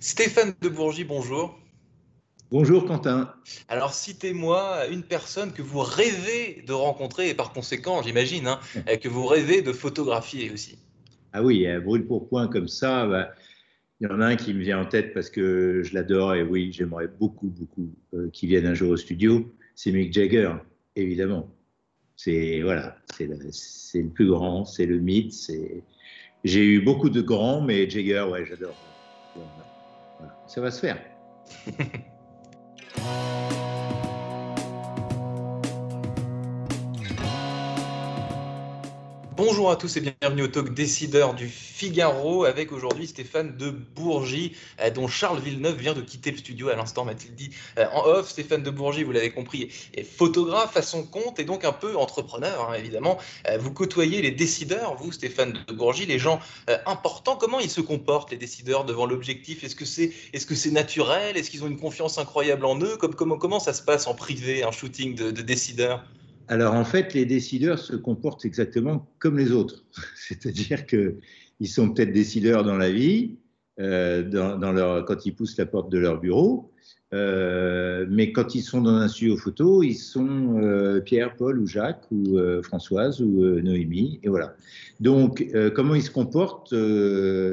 Stéphane de Bourgie, bonjour. Bonjour Quentin. Alors citez-moi une personne que vous rêvez de rencontrer et par conséquent, j'imagine, hein, que vous rêvez de photographier aussi. Ah oui, brûle pour point comme ça, bah, il y en a un qui me vient en tête parce que je l'adore et oui, j'aimerais beaucoup, beaucoup euh, qu'il vienne un jour au studio. C'est Mick Jagger, évidemment. C'est voilà, c'est le, plus grand, c'est le mythe. J'ai eu beaucoup de grands, mais Jagger, ouais, j'adore. Ça va se faire. Bonjour à tous et bienvenue au talk décideur du Figaro avec aujourd'hui Stéphane de Bourgie euh, dont Charles Villeneuve vient de quitter le studio à l'instant m'a-t-il dit euh, en off. Stéphane de Bourgie, vous l'avez compris, est photographe à son compte et donc un peu entrepreneur hein, évidemment. Euh, vous côtoyez les décideurs, vous Stéphane de Bourgie, les gens importants. Comment ils se comportent les décideurs devant l'objectif? Est-ce que c'est est-ce naturel? Est-ce qu'ils ont une confiance incroyable en eux? Comment, comment ça se passe en privé un shooting de décideurs? Alors en fait, les décideurs se comportent exactement comme les autres. C'est-à-dire qu'ils sont peut-être décideurs dans la vie, euh, dans, leur, quand ils poussent la porte de leur bureau, euh, mais quand ils sont dans un studio photo, ils sont euh, Pierre, Paul ou Jacques ou Françoise ou Noémie, et voilà. Donc, comment ils se comportent,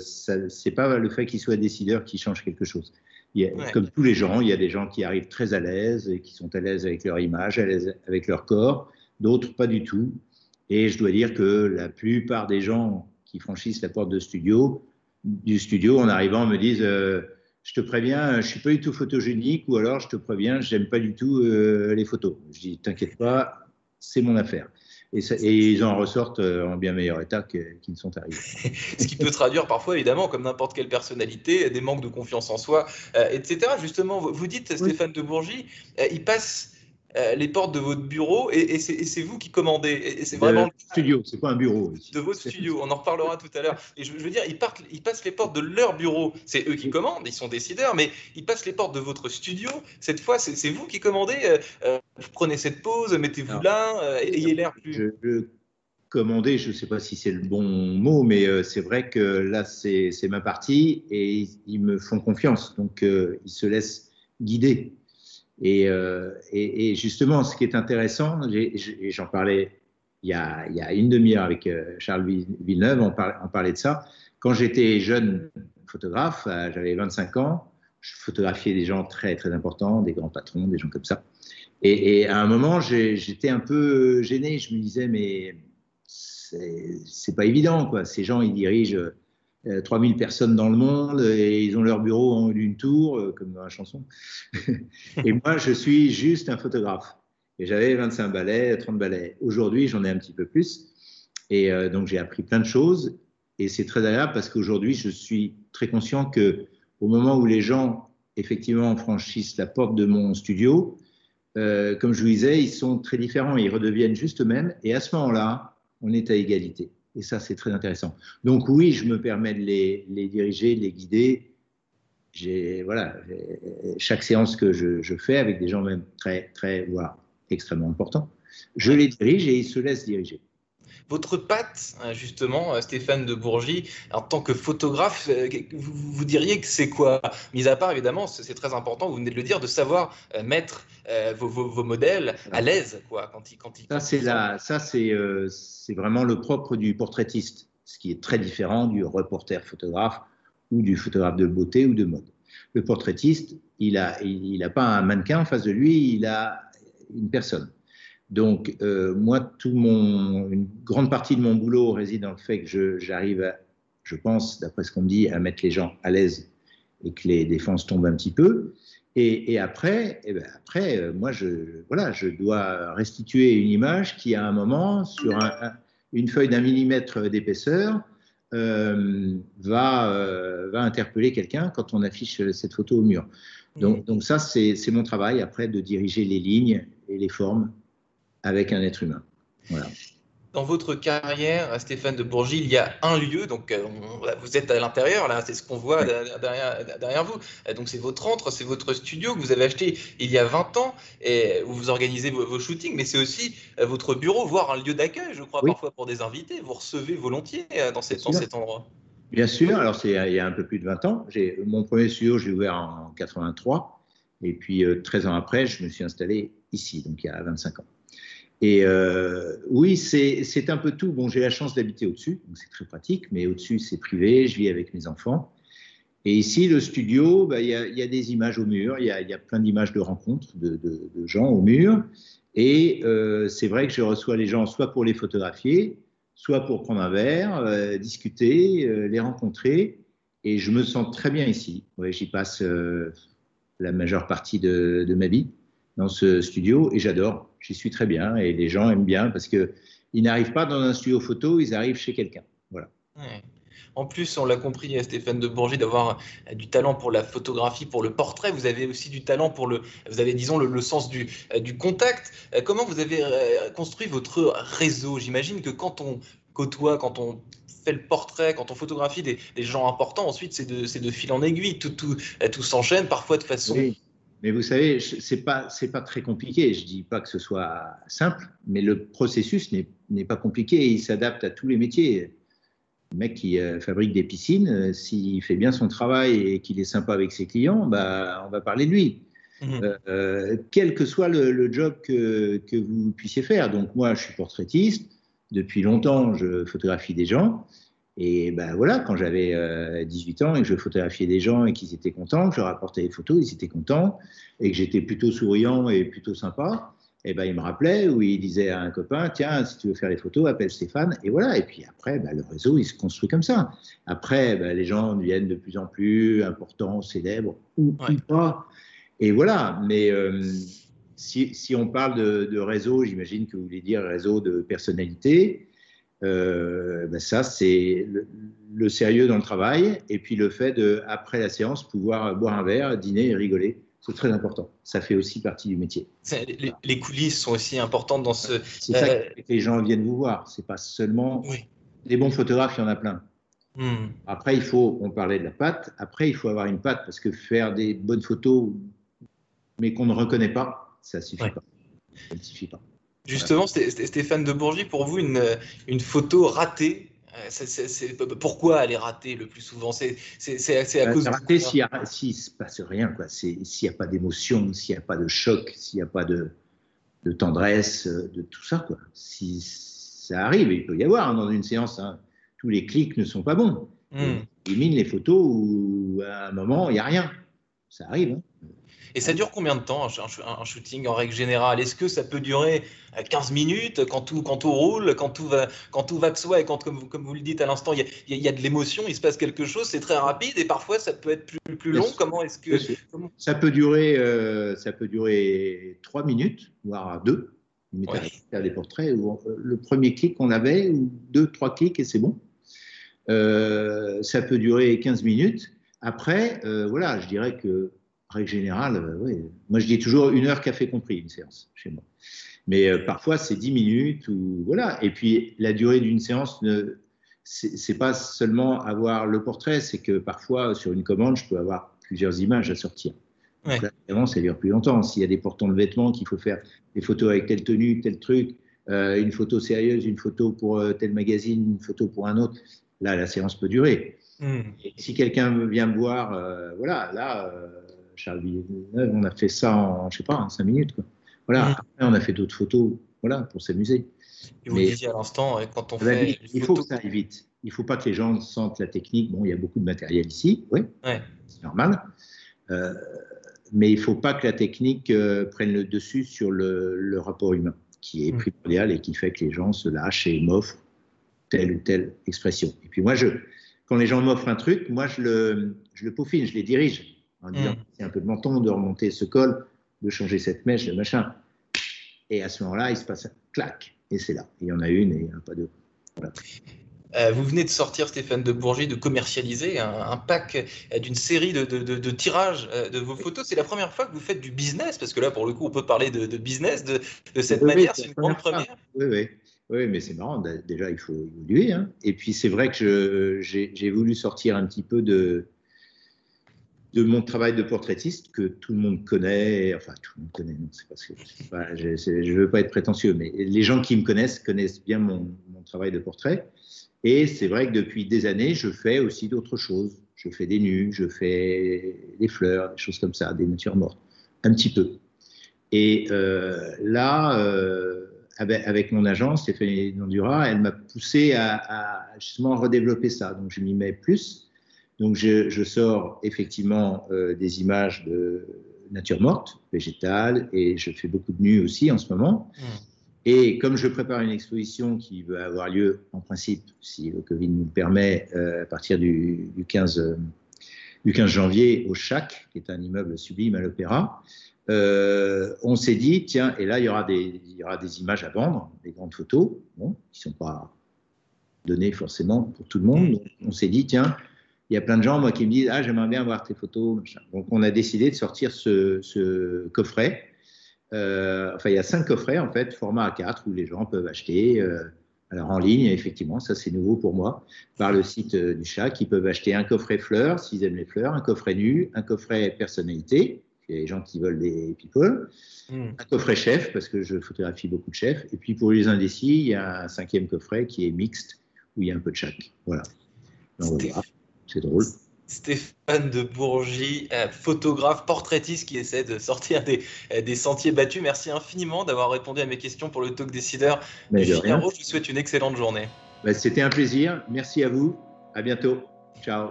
c'est pas le fait qu'ils soient décideurs qui change quelque chose. Comme tous les gens, il y a des gens qui arrivent très à l'aise et qui sont à l'aise avec leur image, à l'aise avec leur corps, d'autres pas du tout. Et je dois dire que la plupart des gens qui franchissent la porte de studio, du studio en arrivant me disent euh, Je te préviens, je suis pas du tout photogénique, ou alors je te préviens, j'aime pas du tout euh, les photos. Je dis T'inquiète pas, c'est mon affaire. Et, ils en ressortent euh, en bien meilleur état qu'ils ne sont arrivés. Ce qui peut traduire parfois, évidemment, comme n'importe quelle personnalité, des manques de confiance en soi, euh, etc. Justement, vous dites, Stéphane de Bourgie, euh, il passe euh, les portes de votre bureau et, c'est vous qui commandez. Et, c'est vraiment de studio, c'est pas un bureau. De votre studio, on en reparlera tout à l'heure. Et je, veux dire, ils, partent, ils passent les portes de leur bureau. C'est eux qui commandent, ils sont décideurs, mais ils passent les portes de votre studio. Cette fois, c'est vous qui commandez. Euh, euh, prenez cette pause, mettez-vous là, ayez l'air plus. Je, commander, je ne sais pas si c'est le bon mot, mais c'est vrai que là, c'est ma partie et ils, me font confiance. Donc, ils se laissent guider. Euh, et, justement, ce qui est intéressant, j'en parlais il y, a, il y, a, une demi-heure avec euh, Charles Villeneuve, on, parlait de ça. Quand j'étais jeune photographe, euh, j'avais 25 ans, je photographiais des gens très très importants, des grands patrons, des gens comme ça. Et, et à un moment, j'étais un peu gêné. Je me disais, mais c'est pas évident, quoi. Ces gens, ils dirigent 3000 euh, personnes dans le monde et ils ont leur bureau en d'une tour, euh, comme dans la chanson. et moi, je suis juste un photographe. Et j'avais 25 balais, 30 balais. Aujourd'hui, j'en ai un petit peu plus. Et euh, donc, j'ai appris plein de choses. Et c'est très agréable parce qu'aujourd'hui, je suis très conscient que au moment où les gens, effectivement, franchissent la porte de mon studio, comme je vous disais, ils sont très différents. Ils redeviennent juste eux-mêmes. Et à ce moment-là, on est à égalité. Et ça, c'est très intéressant. Donc oui, je me permets de les, diriger, de les guider. Voilà, chaque séance que je, fais avec des gens même très, très, voire extrêmement importants, je les dirige et ils se laissent diriger. Votre patte, hein, justement, euh, Stéphane de Bourgie, en tant que photographe, euh, vous, diriez que c'est quoi? Mis à part, évidemment, c'est très important, vous venez de le dire, de savoir euh, mettre vos, modèles à l'aise, quoi, quand ils, quand ça, c'est ça, c'est vraiment le propre du portraitiste, ce qui est très différent du reporter photographe ou du photographe de beauté ou de mode. Le portraitiste, il n'a il, il pas un mannequin en face de lui, il a une personne. Donc, euh, moi, tout mon, une grande partie de mon boulot réside dans le fait que j'arrive, je, pense, d'après ce qu'on me dit, à mettre les gens à l'aise et que les défenses tombent un petit peu. Et, après, et eh ben après euh, moi, je, voilà, je dois restituer une image qui, à un moment, sur une feuille d'un millimètre d'épaisseur, euh, va, va interpeller quelqu'un quand on affiche cette photo au mur. Donc, donc ça, c'est mon travail après de diriger les lignes et les formes avec un être humain. Dans votre carrière, Stéphane de Bourgie, il y a un lieu, donc euh, vous êtes à l'intérieur, là, c'est ce qu'on voit derrière, vous. Euh, donc c'est votre entre, c'est votre studio que vous avez acheté il y a 20 ans, et où vous organisez vos, shootings, mais c'est aussi euh, votre bureau, voire un lieu d'accueil, je crois, parfois pour des invités. Vous recevez volontiers dans, cet endroit. Bien sûr, alors c'est il y a un peu plus de 20 ans. Mon premier studio, je l'ai ouvert en 83. Et puis, 13 ans après, je me suis installé ici, donc il y a 25 ans. Et euh, oui, c'est un peu tout. Bon, j'ai la chance d'habiter au-dessus, donc c'est très pratique, mais au-dessus, c'est privé, je vis avec mes enfants. Et ici, le studio, bah, il y, a, des images au mur, il y a, plein d'images de rencontres de, gens au mur. Et euh, c'est vrai que je reçois les gens soit pour les photographier, soit pour prendre un verre, euh, discuter, les rencontrer. Et je me sens très bien ici. J'y passe la majeure partie de ma vie dans ce studio et j'adore. J'y suis très bien et les gens aiment bien parce que ils n'arrivent pas dans un studio photo, ils arrivent chez quelqu'un. Voilà. En plus, on l'a compris, euh, Stéphane de Bourget, d'avoir euh, du talent pour la photographie, pour le portrait. Vous avez aussi du talent pour le, vous avez disons le, sens du, euh, du, contact. Comment vous avez construit votre réseau? J'imagine que quand on côtoie, quand on fait le portrait, quand on photographie des, gens importants, ensuite c'est de, de, fil en aiguille, tout, tout, tout s'enchaîne, parfois de façon mais vous savez, c'est pas c'est pas très compliqué. Je dis pas que ce soit simple, mais le processus n'est pas compliqué. Il s'adapte à tous les métiers. Le mec qui euh, fabrique des piscines, euh, s'il fait bien son travail et qu'il est sympa avec ses clients, bah on va parler de lui. Mmh. Euh, quel que soit le, le job que, que, vous puissiez faire. Donc moi, je suis portraitiste. Depuis longtemps, je photographie des gens. Et ben voilà, quand j'avais 18 euh, ans et que je photographiais des gens et qu'ils étaient contents, que je leur apportais des photos, ils étaient contents, et que j'étais plutôt souriant et plutôt sympa, et ben ils me rappelaient ou ils disaient à un copain, tiens, si tu veux faire des photos, appelle Stéphane, et voilà. Et puis après, ben, le réseau, il se construit comme ça. Après, ben, les gens deviennent de plus en plus importants, célèbres ou, pas. Et voilà, mais euh, si, si, on parle de, de réseau, j'imagine que vous voulez dire réseau de personnalité. Euh, ben ça, c'est le, sérieux dans le travail et puis le fait de, après la séance, pouvoir boire un verre, dîner et rigoler. C'est très important. Ça fait aussi partie du métier. Les, coulisses sont aussi importantes dans ce. C'est ça euh, que les gens viennent vous voir. C'est pas seulement. Oui. Les bons photographes, il y en a plein. Hmm. Après, il faut, on parlait de la patte, après, il faut avoir une patte parce que faire des bonnes photos, mais qu'on ne reconnaît pas, ça ne suffit pas. Ça ne suffit pas. Justement, Stéphane de Bourgie, pour vous, une, une photo ratée, euh, pourquoi elle est ratée le plus souvent? C'est à bah, cause de ratée s'il ne se passe rien, s'il n'y a pas d'émotion, s'il n'y a pas de choc, s'il n'y a pas de, de, tendresse, euh, de tout ça. Quoi. Si ça arrive, il peut y avoir hein, dans une séance, hein, tous les clics ne sont pas bons. Hmm. Il mine les photos où à un moment, il n'y a rien. Ça arrive. Hein. Et ça dure combien de temps un, shooting en règle générale? Est-ce que ça peut durer 15 euh, minutes quand tout, quand tout roule, quand tout va, quand tout va de soi et quand, comme, vous, comme vous le dites à l'instant, il y, a, de l'émotion, il se passe quelque chose, c'est très rapide et parfois ça peut être plus, plus long? Comment est-ce que ça peut durer, euh, ça peut durer 3 minutes, voire 2. Ouais. Faire des portraits où euh, le premier clic qu'on avait, ou deux, trois clics et c'est bon. ça peut durer 15 minutes. Après, voilà, je dirais que règle générale, euh, oui. Moi, je dis toujours une heure café compris, une séance, chez moi. Mais euh, parfois, c'est 10 minutes ou voilà. Et puis, la durée d'une séance, ne, c'est pas seulement avoir le portrait, c'est que parfois, sur une commande, je peux avoir plusieurs images à sortir. Ouais. Donc ça dure plus longtemps. S'il y a des portants de vêtements, qu'il faut faire des photos avec telle tenue, tel truc, euh, une photo sérieuse, une photo pour tel magazine, une photo pour un autre, là, la séance peut durer. Hmm. Et si quelqu'un vient me voir, voilà, là, Charles Villeneuve, on a fait ça en, je sais pas, en cinq minutes. Voilà. Après, on a fait d'autres photos, voilà, pour s'amuser. Et vous Mais, disiez à l'instant, quand on fait. il faut que ça aille vite. Il ne faut pas que les gens sentent la technique. Bon, il y a beaucoup de matériel ici, oui, c'est normal. Euh, mais il ne faut pas que la technique euh, prenne le dessus sur le, rapport humain, qui est mm. primordial et qui fait que les gens se lâchent et m'offrent telle ou telle expression. Et puis moi, je, quand les gens m'offrent un truc, moi, je le, je le peaufine, je les dirige en disant mm. c'est un peu de menton, de remonter ce col, de changer cette mèche, le machin. Et à ce moment-là, il se passe un clac, et c'est là. Il y en a une et pas deux. Euh, vous venez de sortir, Stéphane de Bourget, de commercialiser un, pack euh, d'une série de, de, tirages euh, de vos photos. C'est la première fois que vous faites du business, parce que là, pour le coup, on peut parler de, business de, cette manière. c'est une grande première. Oui, oui. Oui, mais c'est marrant. Déjà, il faut évoluer. Hein. Et puis, c'est vrai que j'ai voulu sortir un petit peu de, de mon travail de portraitiste que tout le monde connaît, enfin tout le monde connaît, non, c'est parce que je ne veux pas être prétentieux, mais les gens qui me connaissent connaissent bien mon, mon travail de portrait. Et c'est vrai que depuis des années, je fais aussi d'autres choses. Je fais des nus, je fais des fleurs, des choses comme ça, des natures mortes, un petit peu. Et euh, là, euh, avec, mon agence, Stéphanie Nondura, elle m'a poussé à, justement redévelopper ça. Donc je m'y mets plus. Donc, je, je sors effectivement euh, des images de nature morte, végétale, et je fais beaucoup de nus aussi en ce moment. Mmh. Et comme je prépare une exposition qui va avoir lieu, en principe, si le Covid nous le permet, euh, à partir du, du, 15, euh, du 15 janvier au CHAC, qui est un immeuble sublime à l'Opéra, euh, on s'est dit, tiens, et là, il y, aura des, il y aura des images à vendre, des grandes photos, bon, qui ne sont pas données forcément pour tout le monde. Donc, on s'est dit, tiens, il y a plein de gens, moi, qui me disent Ah, j'aimerais bien voir tes photos. Donc, on a décidé de sortir ce, ce coffret. Euh, enfin, il y a cinq coffrets, en fait, format A4, où les gens peuvent acheter. Euh, alors, en ligne, effectivement, ça, c'est nouveau pour moi, par le site euh, du chat, qui peuvent acheter un coffret fleurs, s'ils aiment les fleurs, un coffret nu, un coffret personnalité, il y a des gens qui veulent des people, mm. un coffret chef, parce que je photographie beaucoup de chefs, et puis pour les indécis, il y a un cinquième coffret qui est mixte, où il y a un peu de chaque. Voilà. Donc, voilà. C'est drôle. Stéphane de Bourgie, euh, photographe, portraitiste qui essaie de sortir des, euh, des sentiers battus. Merci infiniment d'avoir répondu à mes questions pour le talk décideur du Figaro. Je vous souhaite une excellente journée. Bah, c'était un plaisir. Merci à vous. À bientôt. Ciao.